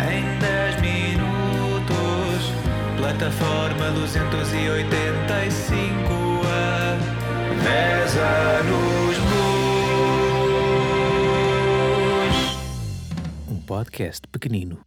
em 10 minutos. Plataforma 285 a 10 anos luz. Um podcast pequenino